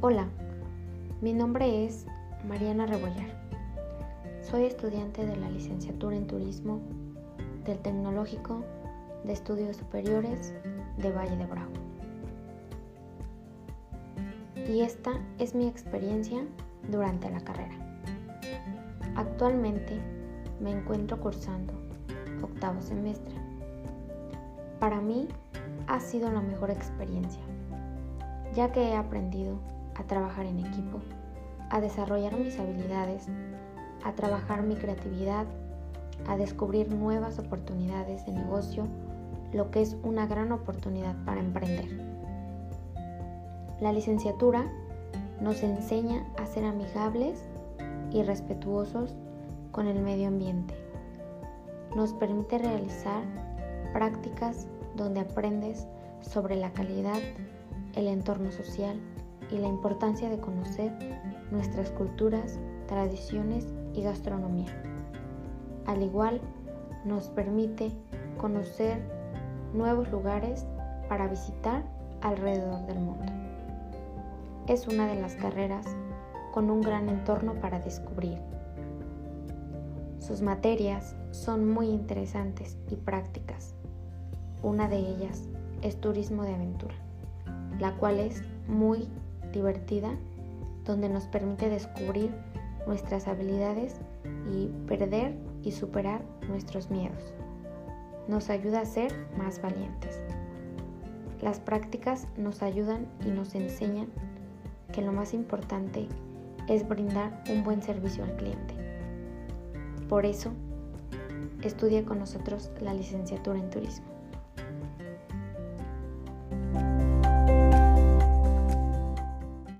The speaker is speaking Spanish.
Hola, mi nombre es Mariana Rebollar. Soy estudiante de la licenciatura en turismo del Tecnológico de Estudios Superiores de Valle de Bravo. Y esta es mi experiencia durante la carrera. Actualmente me encuentro cursando octavo semestre. Para mí ha sido la mejor experiencia, ya que he aprendido a trabajar en equipo, a desarrollar mis habilidades, a trabajar mi creatividad, a descubrir nuevas oportunidades de negocio, lo que es una gran oportunidad para emprender. La licenciatura nos enseña a ser amigables y respetuosos con el medio ambiente. Nos permite realizar prácticas donde aprendes sobre la calidad, el entorno social y la importancia de conocer nuestras culturas, tradiciones y gastronomía. Al igual, nos permite conocer nuevos lugares para visitar alrededor del mundo. Es una de las carreras con un gran entorno para descubrir. Sus materias son muy interesantes y prácticas. Una de ellas es turismo de aventura, la cual es muy divertida, donde nos permite descubrir nuestras habilidades y perder y superar nuestros miedos. Nos ayuda a ser más valientes. Las prácticas nos ayudan y nos enseñan que lo más importante es brindar un buen servicio al cliente. Por eso, estudia con nosotros la licenciatura en turismo.